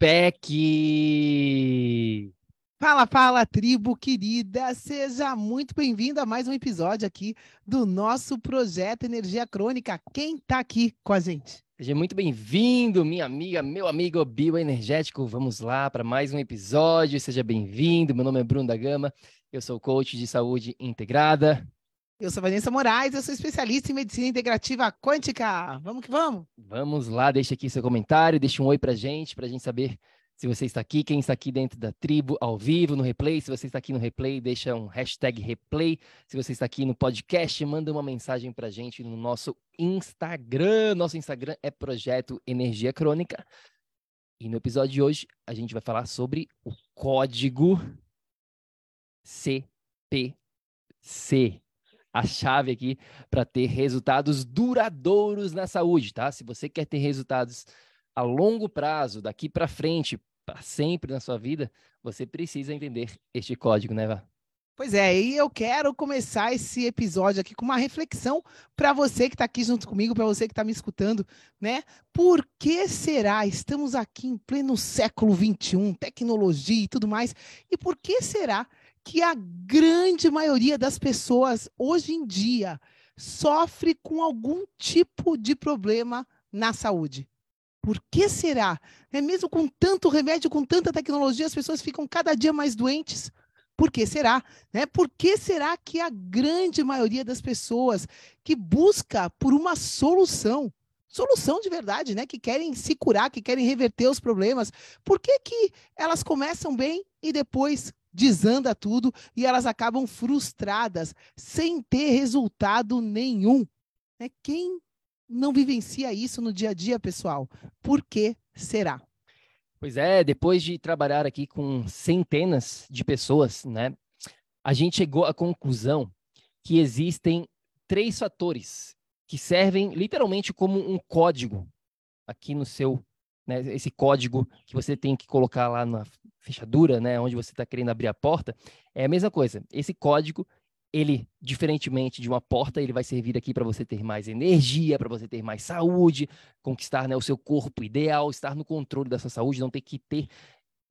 PEC! Fala, fala, tribo querida! Seja muito bem-vindo a mais um episódio aqui do nosso projeto Energia Crônica. Quem está aqui com a gente? Seja muito bem-vindo, minha amiga, meu amigo bioenergético. Vamos lá para mais um episódio. Seja bem-vindo. Meu nome é Bruno da Gama. Eu sou coach de saúde integrada. Eu sou Vanessa Moraes, eu sou especialista em medicina integrativa quântica. Vamos que vamos! Vamos lá, deixa aqui seu comentário, deixa um oi pra gente, pra gente saber se você está aqui, quem está aqui dentro da tribo, ao vivo, no replay. Se você está aqui no replay, deixa um hashtag replay. Se você está aqui no podcast, manda uma mensagem pra gente no nosso Instagram. Nosso Instagram é Projeto Energia Crônica. E no episódio de hoje, a gente vai falar sobre o código CPC a chave aqui para ter resultados duradouros na saúde, tá? Se você quer ter resultados a longo prazo, daqui para frente, para sempre na sua vida, você precisa entender este código, né, Vá? Pois é, e eu quero começar esse episódio aqui com uma reflexão para você que está aqui junto comigo, para você que está me escutando, né? Por que será? Estamos aqui em pleno século XXI, tecnologia e tudo mais, e por que será que a grande maioria das pessoas hoje em dia sofre com algum tipo de problema na saúde. Por que será? É mesmo com tanto remédio, com tanta tecnologia, as pessoas ficam cada dia mais doentes. Por que será? Né? Por que será que a grande maioria das pessoas que busca por uma solução, solução de verdade, né? Que querem se curar, que querem reverter os problemas, por que, que elas começam bem e depois desanda tudo e elas acabam frustradas, sem ter resultado nenhum. É Quem não vivencia isso no dia a dia, pessoal? Por que será? Pois é, depois de trabalhar aqui com centenas de pessoas, né, a gente chegou à conclusão que existem três fatores que servem literalmente como um código aqui no seu, né, esse código que você tem que colocar lá na fechadura, né, onde você está querendo abrir a porta, é a mesma coisa. Esse código, ele, diferentemente de uma porta, ele vai servir aqui para você ter mais energia, para você ter mais saúde, conquistar né, o seu corpo ideal, estar no controle da sua saúde, não ter que ter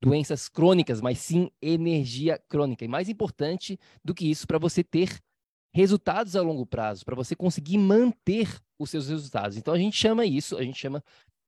doenças crônicas, mas sim energia crônica. E mais importante do que isso, para você ter resultados a longo prazo, para você conseguir manter os seus resultados. Então a gente chama isso, a gente chama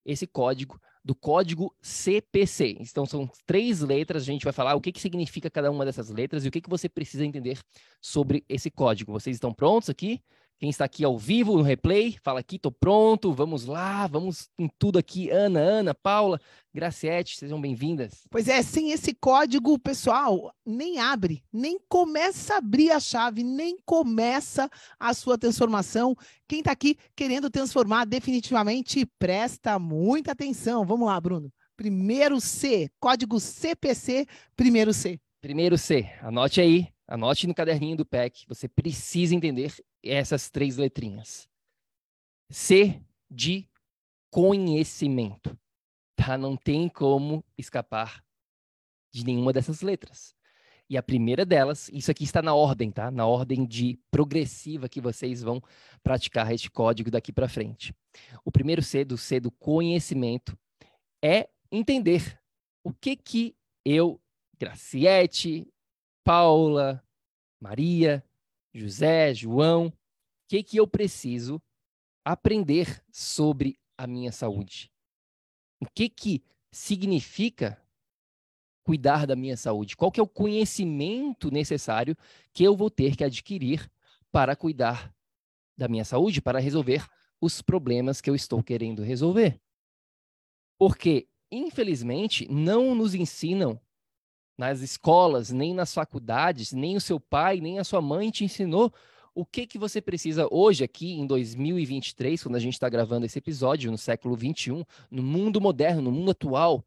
esse código do código CPC. Então, são três letras, a gente vai falar o que, que significa cada uma dessas letras e o que, que você precisa entender sobre esse código. Vocês estão prontos aqui? Quem está aqui ao vivo no replay, fala aqui, estou pronto, vamos lá, vamos em tudo aqui. Ana, Ana, Paula, Graciete, sejam bem-vindas. Pois é, sem esse código, pessoal, nem abre, nem começa a abrir a chave, nem começa a sua transformação. Quem está aqui querendo transformar definitivamente, presta muita atenção. Vamos lá, Bruno. Primeiro C, código CPC, primeiro C. Primeiro C, anote aí, anote no caderninho do PEC, você precisa entender essas três letrinhas. C de conhecimento. Tá? Não tem como escapar de nenhuma dessas letras. E a primeira delas, isso aqui está na ordem, tá? Na ordem de progressiva que vocês vão praticar este código daqui para frente. O primeiro C do C do conhecimento é entender o que que eu, Graciete, Paula, Maria, José, João, o que que eu preciso aprender sobre a minha saúde? O que que significa cuidar da minha saúde? Qual que é o conhecimento necessário que eu vou ter que adquirir para cuidar da minha saúde, para resolver os problemas que eu estou querendo resolver? Porque, infelizmente, não nos ensinam nas escolas, nem nas faculdades, nem o seu pai, nem a sua mãe te ensinou o que que você precisa hoje aqui em 2023, quando a gente está gravando esse episódio, no século 21, no mundo moderno, no mundo atual,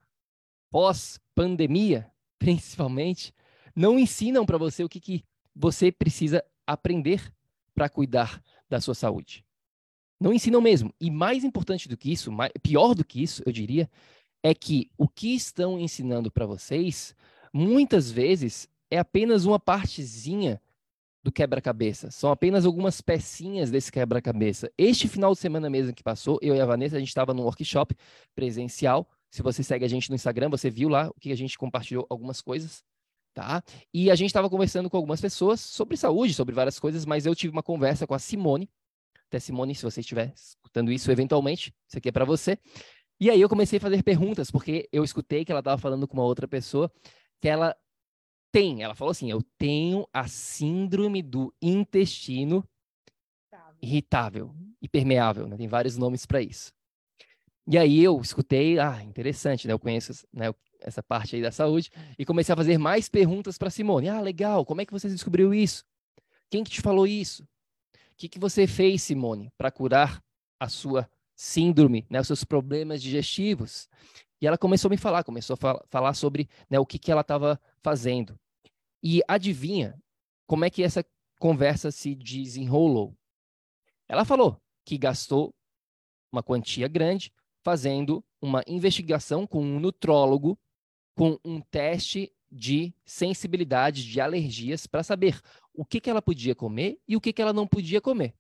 pós-pandemia, principalmente, não ensinam para você o que, que você precisa aprender para cuidar da sua saúde. Não ensinam mesmo. E mais importante do que isso, mais, pior do que isso, eu diria, é que o que estão ensinando para vocês, muitas vezes, é apenas uma partezinha do quebra-cabeça. São apenas algumas pecinhas desse quebra-cabeça. Este final de semana mesmo que passou, eu e a Vanessa, a gente estava num workshop presencial. Se você segue a gente no Instagram, você viu lá o que a gente compartilhou algumas coisas, tá? E a gente estava conversando com algumas pessoas sobre saúde, sobre várias coisas, mas eu tive uma conversa com a Simone. Até Simone, se você estiver escutando isso eventualmente, isso aqui é para você. E aí eu comecei a fazer perguntas, porque eu escutei que ela estava falando com uma outra pessoa que ela tem, ela falou assim: eu tenho a síndrome do intestino irritável e permeável, né? tem vários nomes para isso. E aí eu escutei, ah, interessante, né? Eu conheço né, essa parte aí da saúde e comecei a fazer mais perguntas para Simone. Ah, legal, como é que você descobriu isso? Quem que te falou isso? O que, que você fez, Simone, para curar a sua síndrome, né, os seus problemas digestivos? E ela começou a me falar, começou a falar sobre né, o que, que ela estava fazendo. E adivinha como é que essa conversa se desenrolou? Ela falou que gastou uma quantia grande fazendo uma investigação com um nutrólogo, com um teste de sensibilidade de alergias para saber o que, que ela podia comer e o que, que ela não podia comer.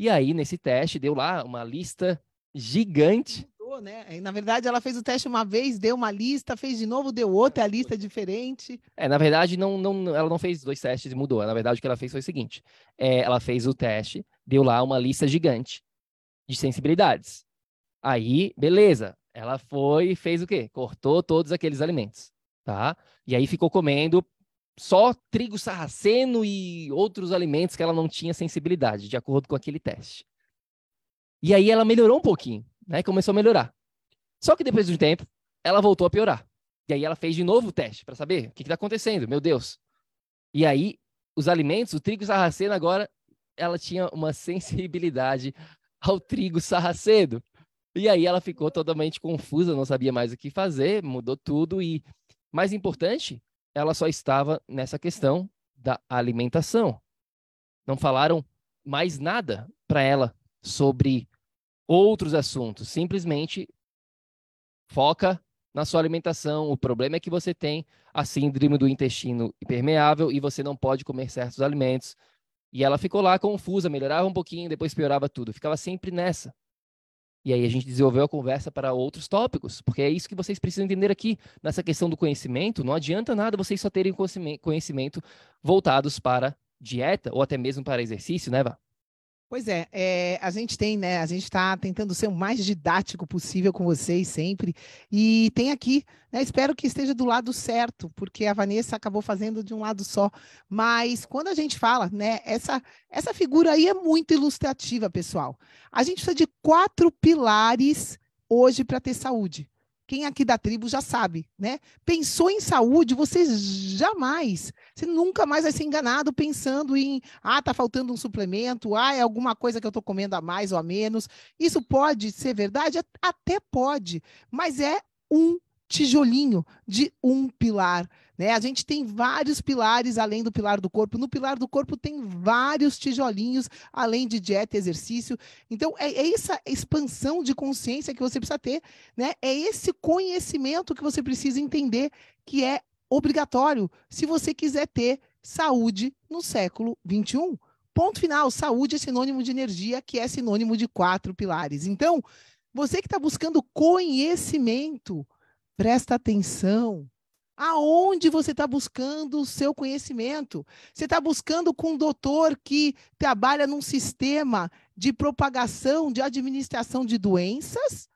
E aí, nesse teste, deu lá uma lista gigante né? Na verdade, ela fez o teste uma vez, deu uma lista, fez de novo, deu outra, a lista é diferente. É, na verdade, não, não, ela não fez dois testes e mudou. Na verdade, o que ela fez foi o seguinte: é, ela fez o teste, deu lá uma lista gigante de sensibilidades. Aí, beleza. Ela foi e fez o quê? Cortou todos aqueles alimentos, tá? E aí ficou comendo só trigo sarraceno e outros alimentos que ela não tinha sensibilidade, de acordo com aquele teste. E aí ela melhorou um pouquinho né? Começou a melhorar. Só que depois de um tempo, ela voltou a piorar. E aí ela fez de novo o teste para saber o que está acontecendo, meu Deus. E aí, os alimentos, o trigo sarraceno agora, ela tinha uma sensibilidade ao trigo sarraceno. E aí ela ficou totalmente confusa, não sabia mais o que fazer, mudou tudo e, mais importante, ela só estava nessa questão da alimentação. Não falaram mais nada para ela sobre outros assuntos. Simplesmente foca na sua alimentação. O problema é que você tem a síndrome do intestino impermeável e você não pode comer certos alimentos. E ela ficou lá confusa, melhorava um pouquinho, depois piorava tudo. Ficava sempre nessa. E aí a gente desenvolveu a conversa para outros tópicos, porque é isso que vocês precisam entender aqui nessa questão do conhecimento. Não adianta nada vocês só terem conhecimento voltados para dieta ou até mesmo para exercício, né, Vá? Pois é, é, a gente tem, né? A gente está tentando ser o mais didático possível com vocês sempre. E tem aqui, né? Espero que esteja do lado certo, porque a Vanessa acabou fazendo de um lado só. Mas quando a gente fala, né? Essa, essa figura aí é muito ilustrativa, pessoal. A gente precisa de quatro pilares hoje para ter saúde quem aqui da tribo já sabe, né? Pensou em saúde, você jamais, você nunca mais vai ser enganado pensando em, ah, tá faltando um suplemento, ah, é alguma coisa que eu tô comendo a mais ou a menos. Isso pode ser verdade? Até pode, mas é um tijolinho de um pilar. Né? A gente tem vários pilares além do pilar do corpo. No pilar do corpo tem vários tijolinhos, além de dieta e exercício. Então, é, é essa expansão de consciência que você precisa ter, né? É esse conhecimento que você precisa entender que é obrigatório se você quiser ter saúde no século 21. Ponto final. Saúde é sinônimo de energia, que é sinônimo de quatro pilares. Então, você que está buscando conhecimento, presta atenção. Aonde você está buscando o seu conhecimento? Você está buscando com um doutor que trabalha num sistema de propagação, de administração de doenças?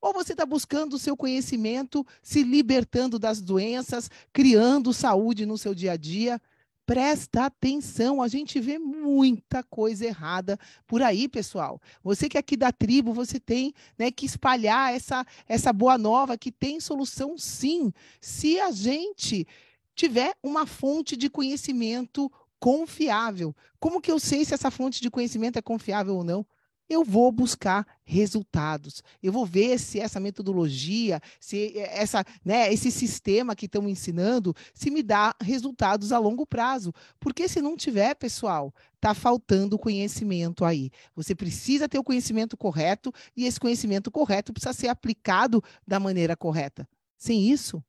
Ou você está buscando o seu conhecimento, se libertando das doenças, criando saúde no seu dia a dia? Presta atenção, a gente vê muita coisa errada por aí, pessoal. Você que é aqui da tribo, você tem né, que espalhar essa, essa boa nova que tem solução sim, se a gente tiver uma fonte de conhecimento confiável. Como que eu sei se essa fonte de conhecimento é confiável ou não? Eu vou buscar resultados. Eu vou ver se essa metodologia, se essa, né, esse sistema que estão ensinando, se me dá resultados a longo prazo. Porque se não tiver, pessoal, está faltando conhecimento aí. Você precisa ter o conhecimento correto e esse conhecimento correto precisa ser aplicado da maneira correta. Sem isso,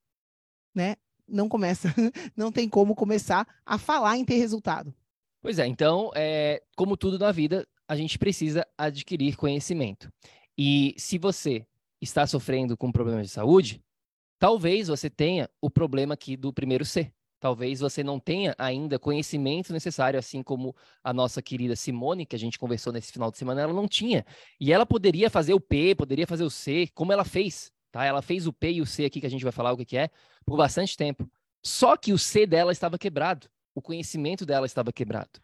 né, não começa, não tem como começar a falar em ter resultado. Pois é, então, é, como tudo na vida, a gente precisa adquirir conhecimento. E se você está sofrendo com problemas de saúde, talvez você tenha o problema aqui do primeiro C. Talvez você não tenha ainda conhecimento necessário, assim como a nossa querida Simone, que a gente conversou nesse final de semana, ela não tinha. E ela poderia fazer o P, poderia fazer o C, como ela fez. Tá? Ela fez o P e o C aqui, que a gente vai falar o que, que é, por bastante tempo. Só que o C dela estava quebrado. O conhecimento dela estava quebrado.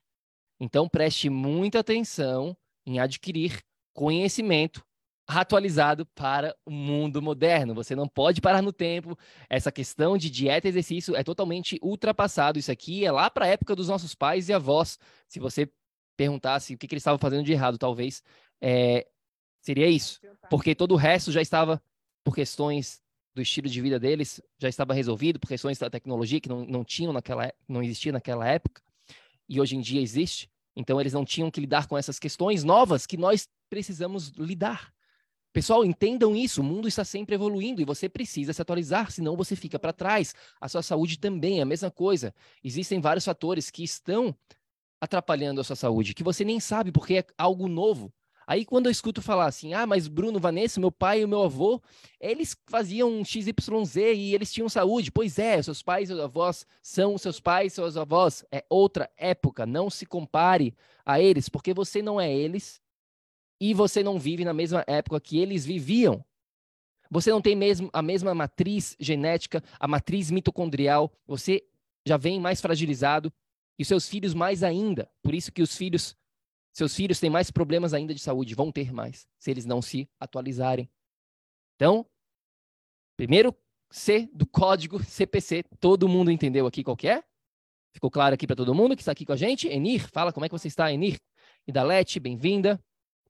Então, preste muita atenção em adquirir conhecimento atualizado para o mundo moderno. Você não pode parar no tempo. Essa questão de dieta e exercício é totalmente ultrapassado. Isso aqui é lá para a época dos nossos pais e avós. Se você perguntasse o que, que eles estavam fazendo de errado, talvez é, seria isso. Porque todo o resto já estava, por questões do estilo de vida deles, já estava resolvido, por questões da tecnologia que não, não tinham naquela, não existia naquela época e hoje em dia existe. Então eles não tinham que lidar com essas questões novas que nós precisamos lidar. Pessoal, entendam isso, o mundo está sempre evoluindo e você precisa se atualizar, senão você fica para trás. A sua saúde também é a mesma coisa. Existem vários fatores que estão atrapalhando a sua saúde, que você nem sabe porque é algo novo. Aí quando eu escuto falar assim, ah, mas Bruno, Vanessa, meu pai e meu avô, eles faziam XYZ e eles tinham saúde. Pois é, seus pais seus avós são seus pais seus avós. É outra época, não se compare a eles, porque você não é eles e você não vive na mesma época que eles viviam. Você não tem mesmo a mesma matriz genética, a matriz mitocondrial, você já vem mais fragilizado e seus filhos mais ainda. Por isso que os filhos seus filhos têm mais problemas ainda de saúde, vão ter mais, se eles não se atualizarem. Então, primeiro C do código CPC, todo mundo entendeu aqui qual é? Ficou claro aqui para todo mundo que está aqui com a gente? Enir, fala como é que você está, Enir. Idalete, bem-vinda.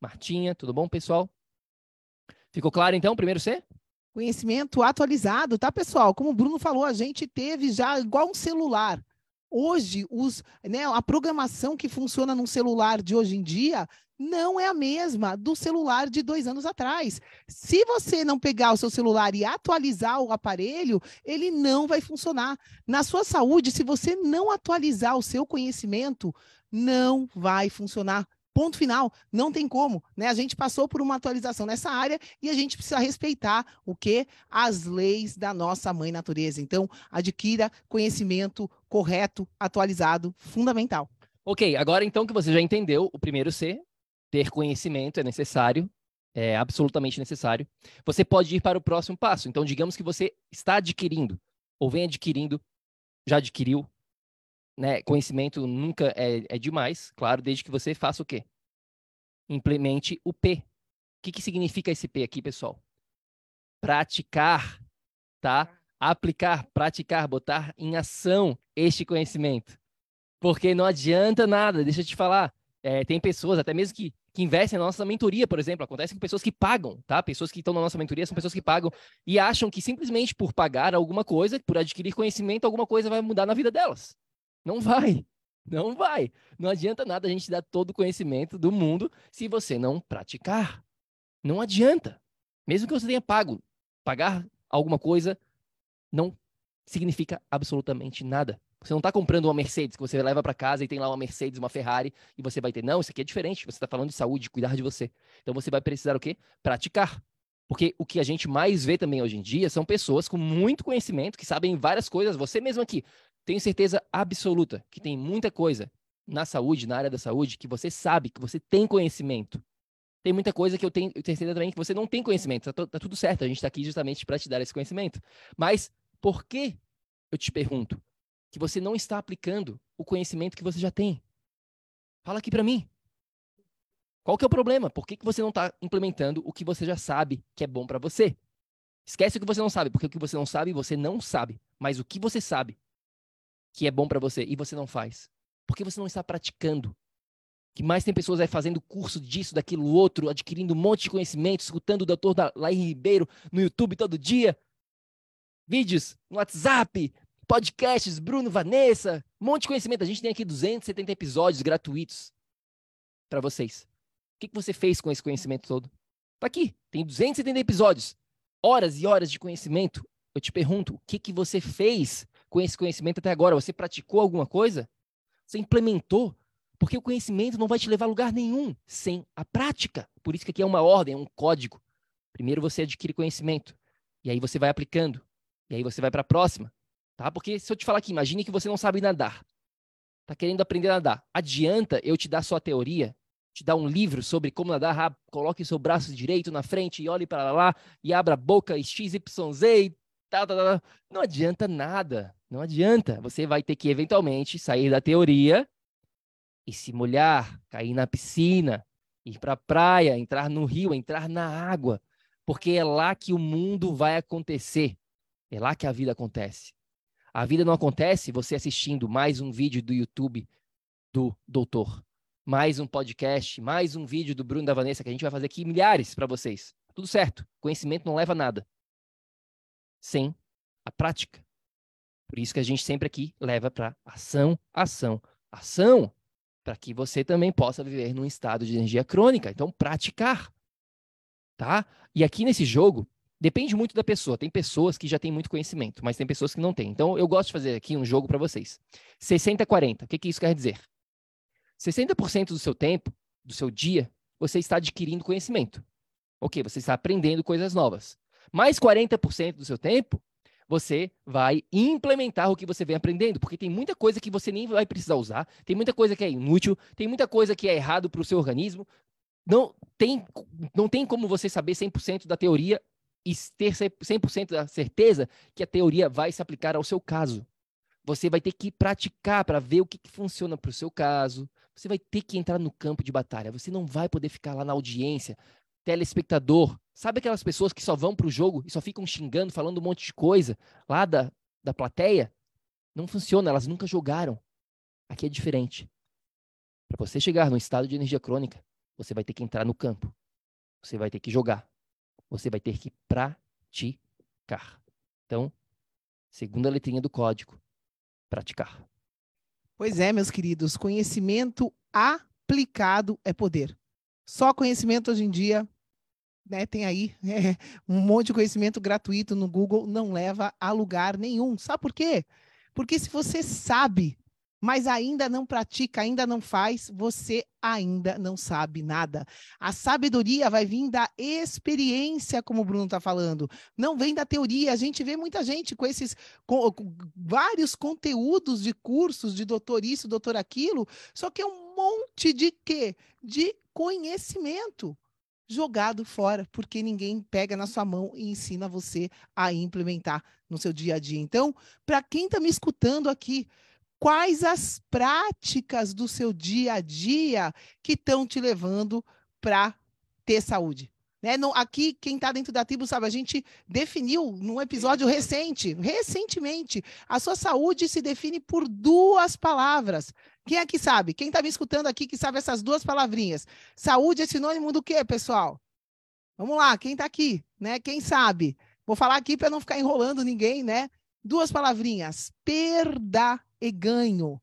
Martinha, tudo bom, pessoal? Ficou claro então, primeiro C? Conhecimento atualizado, tá, pessoal? Como o Bruno falou, a gente teve já igual um celular. Hoje, os, né, a programação que funciona num celular de hoje em dia não é a mesma do celular de dois anos atrás. Se você não pegar o seu celular e atualizar o aparelho, ele não vai funcionar. Na sua saúde, se você não atualizar o seu conhecimento, não vai funcionar. Ponto final, não tem como, né? A gente passou por uma atualização nessa área e a gente precisa respeitar o que as leis da nossa mãe natureza. Então, adquira conhecimento correto, atualizado, fundamental. OK, agora então que você já entendeu o primeiro C, ter conhecimento é necessário, é absolutamente necessário. Você pode ir para o próximo passo. Então, digamos que você está adquirindo ou vem adquirindo, já adquiriu né, conhecimento nunca é, é demais, claro, desde que você faça o quê? Implemente o P. O que, que significa esse P aqui, pessoal? Praticar, tá? Aplicar, praticar, botar em ação este conhecimento. Porque não adianta nada, deixa eu te falar. É, tem pessoas, até mesmo que, que investem na nossa mentoria, por exemplo. Acontece com pessoas que pagam, tá? Pessoas que estão na nossa mentoria são pessoas que pagam e acham que simplesmente por pagar alguma coisa, por adquirir conhecimento, alguma coisa vai mudar na vida delas. Não vai. Não vai. Não adianta nada a gente dar todo o conhecimento do mundo se você não praticar. Não adianta. Mesmo que você tenha pago, pagar alguma coisa, não significa absolutamente nada. Você não está comprando uma Mercedes que você leva para casa e tem lá uma Mercedes, uma Ferrari e você vai ter. Não, isso aqui é diferente. Você está falando de saúde, de cuidar de você. Então você vai precisar o quê? Praticar. Porque o que a gente mais vê também hoje em dia são pessoas com muito conhecimento, que sabem várias coisas. Você mesmo aqui, tenho certeza absoluta que tem muita coisa na saúde, na área da saúde, que você sabe, que você tem conhecimento. Tem muita coisa que eu tenho, eu certeza também que você não tem conhecimento. Tá, tá tudo certo, a gente está aqui justamente para te dar esse conhecimento. Mas por que, eu te pergunto, que você não está aplicando o conhecimento que você já tem? Fala aqui para mim. Qual que é o problema? Por que, que você não está implementando o que você já sabe que é bom para você? Esquece o que você não sabe, porque o que você não sabe, você não sabe. Mas o que você sabe que é bom para você e você não faz? Porque você não está praticando. Que mais tem pessoas aí fazendo curso disso, daquilo, outro, adquirindo um monte de conhecimento, escutando o doutor Laí Ribeiro no YouTube todo dia. Vídeos no WhatsApp, podcasts, Bruno, Vanessa, um monte de conhecimento. A gente tem aqui 270 episódios gratuitos para vocês. O que, que você fez com esse conhecimento todo? Tá aqui, tem 270 episódios, horas e horas de conhecimento. Eu te pergunto, o que, que você fez com esse conhecimento até agora? Você praticou alguma coisa? Você implementou? Porque o conhecimento não vai te levar a lugar nenhum sem a prática. Por isso que aqui é uma ordem, é um código. Primeiro você adquire conhecimento, e aí você vai aplicando, e aí você vai para a próxima, Tá? Porque se eu te falar aqui, imagine que você não sabe nadar. Tá querendo aprender a nadar. Adianta eu te dar só a teoria, te dar um livro sobre como nadar, ah, coloque seu braço direito na frente e olhe para lá e abra a boca e XYZ e tal, tal, tal. Não adianta nada. Não adianta. Você vai ter que eventualmente sair da teoria e se molhar, cair na piscina, ir para a praia, entrar no rio, entrar na água, porque é lá que o mundo vai acontecer. É lá que a vida acontece. A vida não acontece você assistindo mais um vídeo do YouTube do doutor, mais um podcast, mais um vídeo do Bruno da Vanessa, que a gente vai fazer aqui milhares para vocês. Tudo certo. Conhecimento não leva a nada sem a prática. Por isso que a gente sempre aqui leva para ação, ação, ação, para que você também possa viver num estado de energia crônica. Então, praticar. Tá? E aqui nesse jogo, Depende muito da pessoa. Tem pessoas que já têm muito conhecimento, mas tem pessoas que não têm. Então, eu gosto de fazer aqui um jogo para vocês. 60-40. O que, que isso quer dizer? 60% do seu tempo, do seu dia, você está adquirindo conhecimento. Ok, você está aprendendo coisas novas. Mais 40% do seu tempo, você vai implementar o que você vem aprendendo, porque tem muita coisa que você nem vai precisar usar, tem muita coisa que é inútil, tem muita coisa que é errado para o seu organismo. Não tem, não tem como você saber 100% da teoria e ter 100% da certeza que a teoria vai se aplicar ao seu caso. Você vai ter que praticar para ver o que, que funciona para o seu caso. Você vai ter que entrar no campo de batalha. Você não vai poder ficar lá na audiência, telespectador. Sabe aquelas pessoas que só vão para o jogo e só ficam xingando, falando um monte de coisa lá da, da plateia? Não funciona, elas nunca jogaram. Aqui é diferente. Para você chegar no estado de energia crônica, você vai ter que entrar no campo. Você vai ter que jogar você vai ter que praticar. Então, segunda letrinha do código, praticar. Pois é, meus queridos, conhecimento aplicado é poder. Só conhecimento hoje em dia, né, tem aí é, um monte de conhecimento gratuito no Google, não leva a lugar nenhum. Sabe por quê? Porque se você sabe mas ainda não pratica, ainda não faz, você ainda não sabe nada. A sabedoria vai vir da experiência, como o Bruno está falando, não vem da teoria. A gente vê muita gente com esses com, com vários conteúdos de cursos de doutor isso, doutor aquilo, só que é um monte de quê? De conhecimento jogado fora, porque ninguém pega na sua mão e ensina você a implementar no seu dia a dia. Então, para quem está me escutando aqui, quais as práticas do seu dia a dia que estão te levando para ter saúde. Né? Aqui, quem está dentro da tribo sabe, a gente definiu num episódio recente, recentemente, a sua saúde se define por duas palavras. Quem é que sabe? Quem está me escutando aqui que sabe essas duas palavrinhas? Saúde é sinônimo do quê, pessoal? Vamos lá, quem está aqui, né? Quem sabe? Vou falar aqui para não ficar enrolando ninguém, né? Duas palavrinhas: perda e ganho.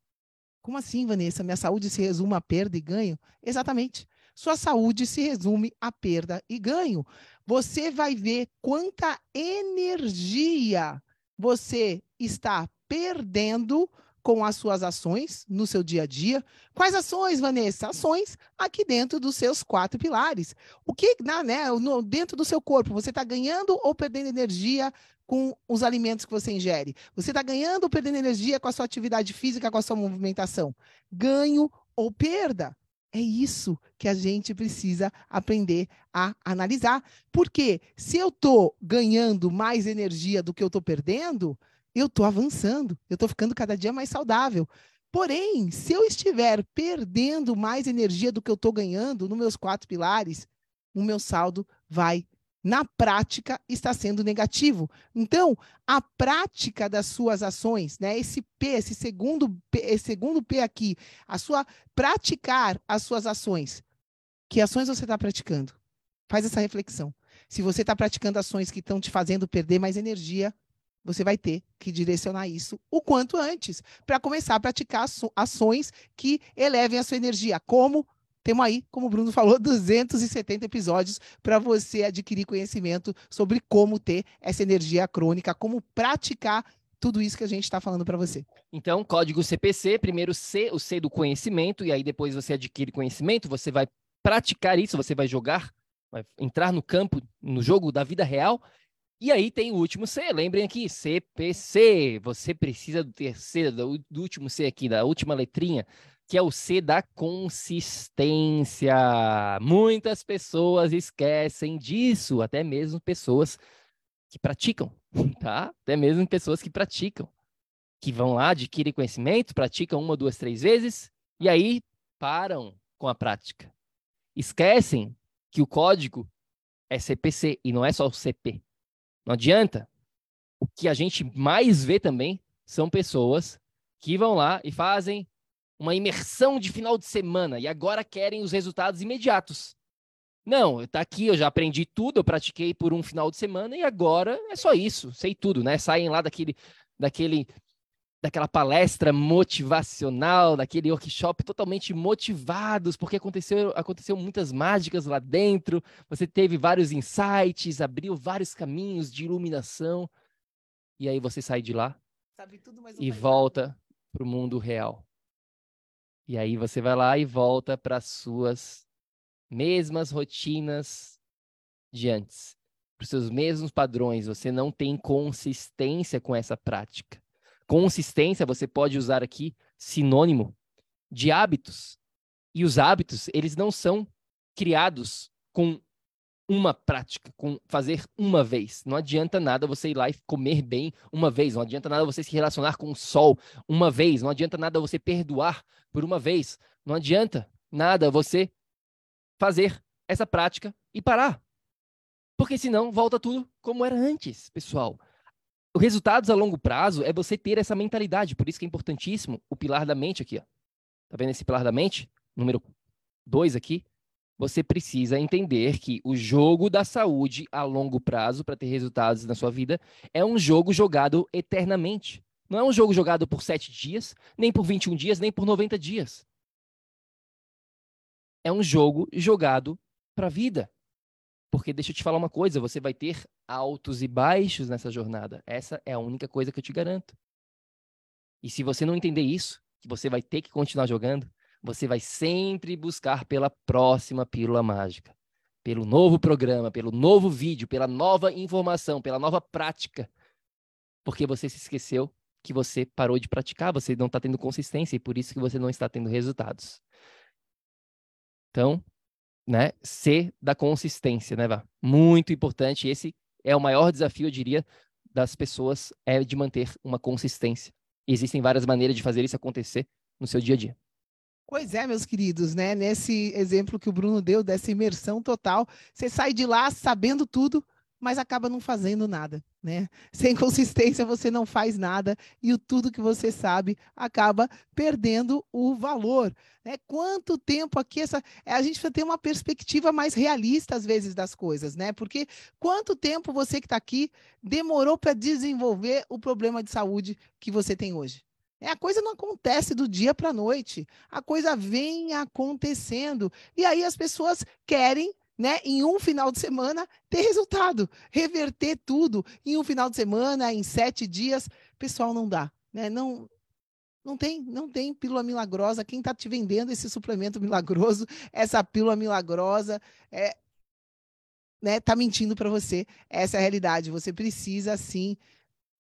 Como assim, Vanessa? Minha saúde se resume a perda e ganho? Exatamente. Sua saúde se resume a perda e ganho. Você vai ver quanta energia você está perdendo com as suas ações no seu dia a dia. Quais ações, Vanessa? Ações aqui dentro dos seus quatro pilares. O que, na, né, no, dentro do seu corpo, você está ganhando ou perdendo energia com os alimentos que você ingere? Você está ganhando ou perdendo energia com a sua atividade física, com a sua movimentação? Ganho ou perda? É isso que a gente precisa aprender a analisar. Porque se eu estou ganhando mais energia do que eu estou perdendo, eu estou avançando, eu estou ficando cada dia mais saudável. Porém, se eu estiver perdendo mais energia do que eu estou ganhando nos meus quatro pilares, o meu saldo vai, na prática, estar sendo negativo. Então, a prática das suas ações, né? Esse P, esse segundo P, esse segundo P aqui, a sua praticar as suas ações. Que ações você está praticando? Faz essa reflexão. Se você está praticando ações que estão te fazendo perder mais energia, você vai ter que direcionar isso o quanto antes, para começar a praticar ações que elevem a sua energia. Como? Temos aí, como o Bruno falou, 270 episódios para você adquirir conhecimento sobre como ter essa energia crônica, como praticar tudo isso que a gente está falando para você. Então, código CPC, primeiro C, o C do conhecimento, e aí depois você adquire conhecimento, você vai praticar isso, você vai jogar, vai entrar no campo, no jogo da vida real, e aí tem o último C, lembrem aqui, CPC. Você precisa do terceiro, do, último C aqui, da última letrinha, que é o C da consistência. Muitas pessoas esquecem disso, até mesmo pessoas que praticam, tá? Até mesmo pessoas que praticam, que vão lá, adquirem conhecimento, praticam uma, duas, três vezes, e aí param com a prática. Esquecem que o código é CPC e não é só o CP. Não adianta. O que a gente mais vê também são pessoas que vão lá e fazem uma imersão de final de semana e agora querem os resultados imediatos. Não, tá aqui, eu já aprendi tudo, eu pratiquei por um final de semana e agora é só isso, sei tudo, né? Saem lá daquele, daquele daquela palestra motivacional, daquele workshop totalmente motivados, porque aconteceu, aconteceu muitas mágicas lá dentro, você teve vários insights, abriu vários caminhos de iluminação, e aí você sai de lá tudo, e volta para o mundo real. E aí você vai lá e volta para as suas mesmas rotinas de antes, para os seus mesmos padrões, você não tem consistência com essa prática. Consistência, você pode usar aqui sinônimo de hábitos. E os hábitos, eles não são criados com uma prática, com fazer uma vez. Não adianta nada você ir lá e comer bem uma vez, não adianta nada você se relacionar com o sol uma vez, não adianta nada você perdoar por uma vez, não adianta nada você fazer essa prática e parar. Porque senão volta tudo como era antes, pessoal o resultados a longo prazo é você ter essa mentalidade. Por isso que é importantíssimo o pilar da mente aqui. Ó. Tá vendo esse pilar da mente? Número 2 aqui. Você precisa entender que o jogo da saúde a longo prazo, para ter resultados na sua vida, é um jogo jogado eternamente. Não é um jogo jogado por 7 dias, nem por 21 dias, nem por 90 dias. É um jogo jogado para a vida. Porque deixa eu te falar uma coisa, você vai ter altos e baixos nessa jornada. Essa é a única coisa que eu te garanto. E se você não entender isso, que você vai ter que continuar jogando, você vai sempre buscar pela próxima pílula mágica, pelo novo programa, pelo novo vídeo, pela nova informação, pela nova prática. Porque você se esqueceu que você parou de praticar, você não está tendo consistência e por isso que você não está tendo resultados. Então, né, ser da consistência, né, Vá? Muito importante. Esse é o maior desafio, eu diria, das pessoas, é de manter uma consistência. existem várias maneiras de fazer isso acontecer no seu dia a dia. Pois é, meus queridos, né? Nesse exemplo que o Bruno deu, dessa imersão total, você sai de lá sabendo tudo, mas acaba não fazendo nada, né? Sem consistência você não faz nada e o tudo que você sabe acaba perdendo o valor, né? Quanto tempo aqui essa é, a gente precisa ter uma perspectiva mais realista às vezes das coisas, né? Porque quanto tempo você que está aqui demorou para desenvolver o problema de saúde que você tem hoje? É, a coisa não acontece do dia para a noite, a coisa vem acontecendo. E aí as pessoas querem né, em um final de semana ter resultado, reverter tudo em um final de semana, em sete dias, pessoal, não dá, né? Não, não tem, não tem pílula milagrosa. Quem está te vendendo esse suplemento milagroso, essa pílula milagrosa, é, né, tá mentindo para você. Essa é a realidade. Você precisa sim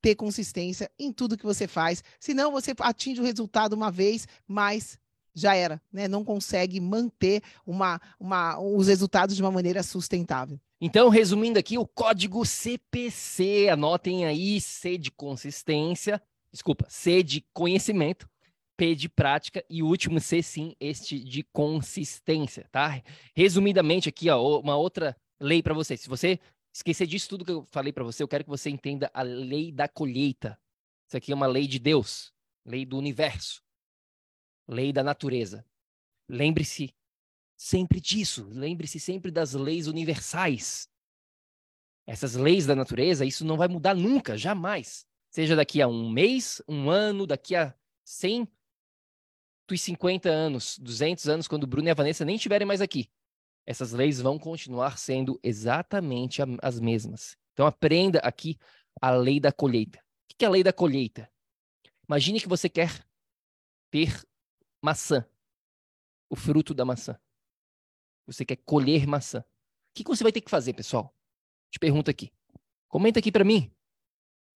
ter consistência em tudo que você faz. Senão você atinge o resultado uma vez, mas já era, né? Não consegue manter uma, uma, os resultados de uma maneira sustentável. Então, resumindo aqui, o código CPC, anotem aí, C de consistência, desculpa, C de conhecimento, P de prática e o último C, sim, este de consistência, tá? Resumidamente aqui, ó, uma outra lei para você. Se você esquecer disso tudo que eu falei para você, eu quero que você entenda a lei da colheita. Isso aqui é uma lei de Deus, lei do universo lei da natureza. Lembre-se sempre disso, lembre-se sempre das leis universais. Essas leis da natureza, isso não vai mudar nunca, jamais. Seja daqui a um mês, um ano, daqui a 150 anos, 200 anos, quando o Bruno e a Vanessa nem estiverem mais aqui. Essas leis vão continuar sendo exatamente as mesmas. Então aprenda aqui a lei da colheita. O que é a lei da colheita? Imagine que você quer ter maçã, o fruto da maçã. Você quer colher maçã. O que, você vai ter que fazer, pessoal? Te pergunto aqui. Comenta aqui para mim.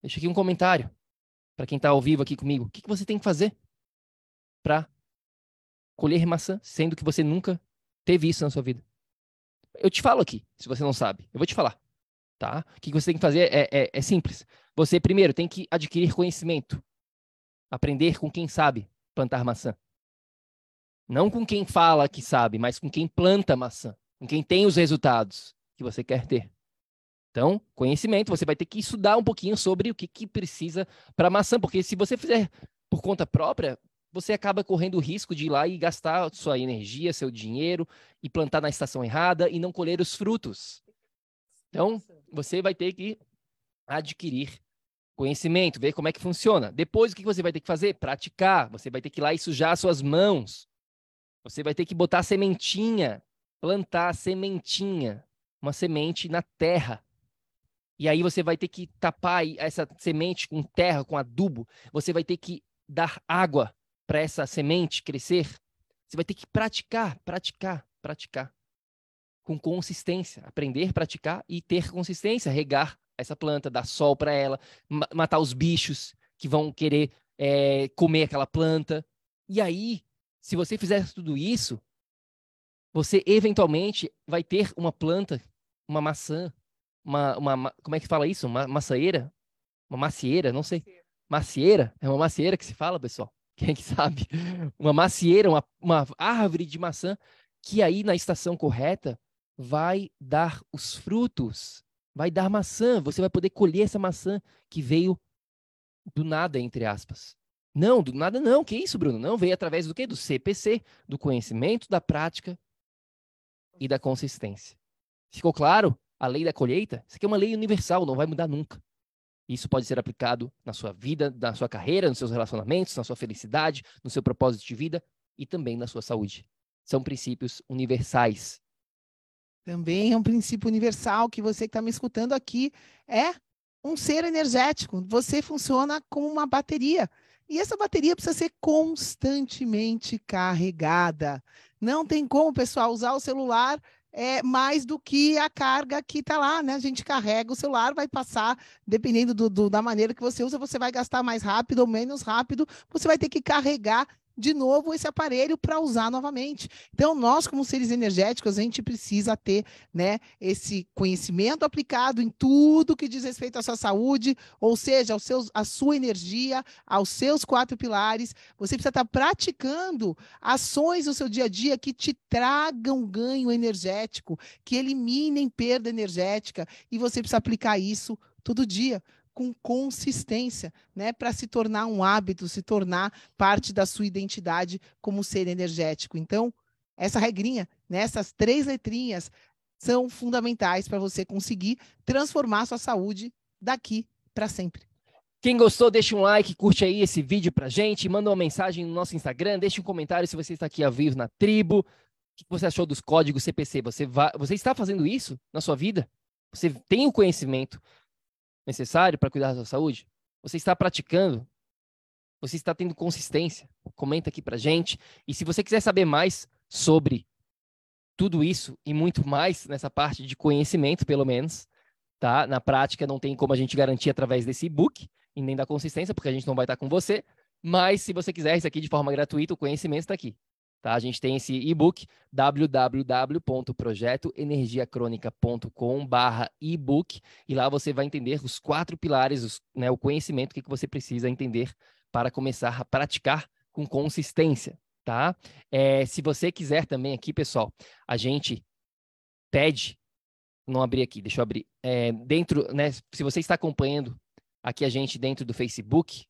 Deixa aqui um comentário para quem está ao vivo aqui comigo. O que, você tem que fazer para colher maçã, sendo que você nunca teve isso na sua vida? Eu te falo aqui, se você não sabe. Eu vou te falar. Tá? O que você tem que fazer é, é, é simples. Você, primeiro, tem que adquirir conhecimento. Aprender com quem sabe plantar maçã. Não com quem fala que sabe, mas com quem planta maçã, com quem tem os resultados que você quer ter. Então, conhecimento, você vai ter que estudar um pouquinho sobre o que, que precisa para maçã, porque se você fizer por conta própria, você acaba correndo o risco de ir lá e gastar sua energia, seu dinheiro e plantar na estação errada e não colher os frutos. Então, você vai ter que adquirir conhecimento, ver como é que funciona. Depois, o que você vai ter que fazer? Praticar. Você vai ter que ir lá e sujar suas mãos. Você vai ter que botar sementinha, plantar sementinha, uma semente na terra. E aí você vai ter que tapar essa semente com terra, com adubo. Você vai ter que dar água para essa semente crescer. Você vai ter que praticar, praticar, praticar. Com consistência. Aprender, praticar e ter consistência. Regar essa planta, dar sol para ela, matar os bichos que vão querer é, comer aquela planta. E aí se você fizer tudo isso, você eventualmente vai ter uma planta, uma maçã, uma, uma como é que fala isso? Uma maçaeira? Uma macieira, não sei. Macieira? É uma macieira que se fala, pessoal? Quem é que sabe? Uma macieira, uma, uma árvore de maçã que aí na estação correta vai dar os frutos, vai dar maçã. Você vai poder colher essa maçã que veio do nada, entre aspas. Não, do nada não. Que isso, Bruno? Não, veio através do quê? Do CPC, do conhecimento, da prática e da consistência. Ficou claro? A lei da colheita? Isso aqui é uma lei universal, não vai mudar nunca. Isso pode ser aplicado na sua vida, na sua carreira, nos seus relacionamentos, na sua felicidade, no seu propósito de vida e também na sua saúde. São princípios universais. Também é um princípio universal que você que está me escutando aqui é um ser energético. Você funciona como uma bateria. E essa bateria precisa ser constantemente carregada. Não tem como, pessoal, usar o celular é mais do que a carga que está lá, né? A gente carrega o celular, vai passar, dependendo do, do, da maneira que você usa, você vai gastar mais rápido ou menos rápido, você vai ter que carregar de novo esse aparelho para usar novamente. Então, nós, como seres energéticos, a gente precisa ter né, esse conhecimento aplicado em tudo que diz respeito à sua saúde, ou seja, aos seus, à sua energia, aos seus quatro pilares. Você precisa estar praticando ações no seu dia a dia que te tragam ganho energético, que eliminem perda energética, e você precisa aplicar isso todo dia com consistência, né, para se tornar um hábito, se tornar parte da sua identidade como ser energético. Então, essa regrinha, né, três letrinhas, são fundamentais para você conseguir transformar sua saúde daqui para sempre. Quem gostou, deixa um like, curte aí esse vídeo pra gente, manda uma mensagem no nosso Instagram, deixa um comentário se você está aqui ao vivo na tribo. que você achou dos códigos CPC? Você, vai, você está fazendo isso na sua vida? Você tem o conhecimento necessário para cuidar da sua saúde? Você está praticando? Você está tendo consistência? Comenta aqui para gente. E se você quiser saber mais sobre tudo isso e muito mais nessa parte de conhecimento, pelo menos, tá? Na prática não tem como a gente garantir através desse e-book e nem da consistência, porque a gente não vai estar com você. Mas se você quiser isso aqui de forma gratuita, o conhecimento está aqui. Tá? A gente tem esse e-book www.projetoenergiacronica.com barra e-book e lá você vai entender os quatro pilares, os, né, o conhecimento que, que você precisa entender para começar a praticar com consistência, tá? É, se você quiser também aqui, pessoal, a gente pede, não abri aqui, deixa eu abrir, é, dentro, né, se você está acompanhando aqui a gente dentro do Facebook,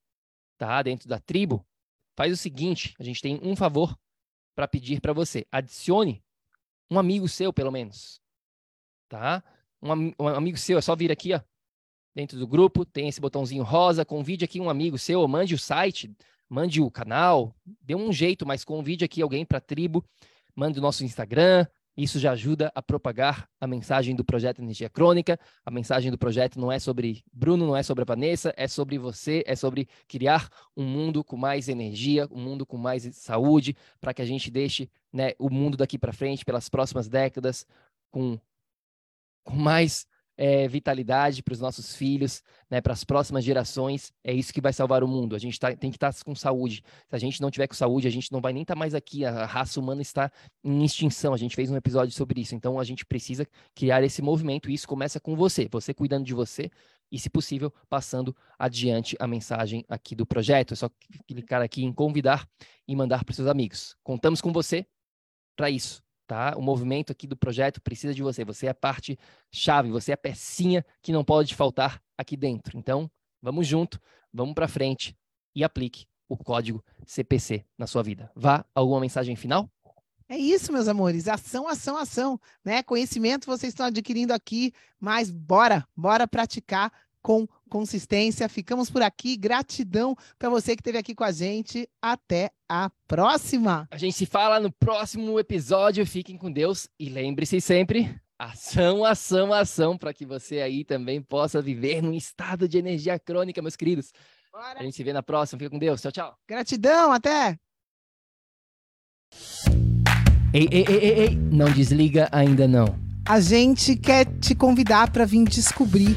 tá? Dentro da tribo, faz o seguinte, a gente tem um favor para pedir para você. Adicione um amigo seu, pelo menos. Tá? Um, um, amigo seu, é só vir aqui, ó, dentro do grupo, tem esse botãozinho rosa, convide aqui um amigo seu, mande o site, mande o canal, dê um jeito, mas convide aqui alguém para a tribo, mande o nosso Instagram, isso já ajuda a propagar a mensagem do projeto Energia Crônica. A mensagem do projeto não é sobre Bruno, não é sobre a Vanessa, é sobre você, é sobre criar um mundo com mais energia, um mundo com mais saúde, para que a gente deixe né, o mundo daqui para frente, pelas próximas décadas, com, com mais é, vitalidade para os nossos filhos, né, para as próximas gerações. É isso que vai salvar o mundo. A gente tá, tem que estar tá com saúde. Se a gente não tiver com saúde, a gente não vai nem estar tá mais aqui. A raça humana está em extinção. A gente fez um episódio sobre isso. Então a gente precisa criar esse movimento e isso começa com você. Você cuidando de você e, se possível, passando adiante a mensagem aqui do projeto. É só clicar aqui em convidar e mandar para seus amigos. Contamos com você para isso tá? O movimento aqui do projeto precisa de você. Você é a parte chave, você é a pecinha que não pode faltar aqui dentro. Então, vamos junto, vamos para frente e aplique o código CPC na sua vida. Vá alguma mensagem final? É isso, meus amores. Ação, ação, ação, né? Conhecimento vocês estão adquirindo aqui, mas bora, bora praticar com consistência. Ficamos por aqui. Gratidão para você que esteve aqui com a gente. Até a próxima. A gente se fala no próximo episódio. Fiquem com Deus e lembre-se sempre. Ação, ação, ação, para que você aí também possa viver num estado de energia crônica, meus queridos. Bora. A gente se vê na próxima. Fica com Deus. Tchau, tchau. Gratidão, até. Ei, ei, ei, ei, ei, não desliga ainda não. A gente quer te convidar para vir descobrir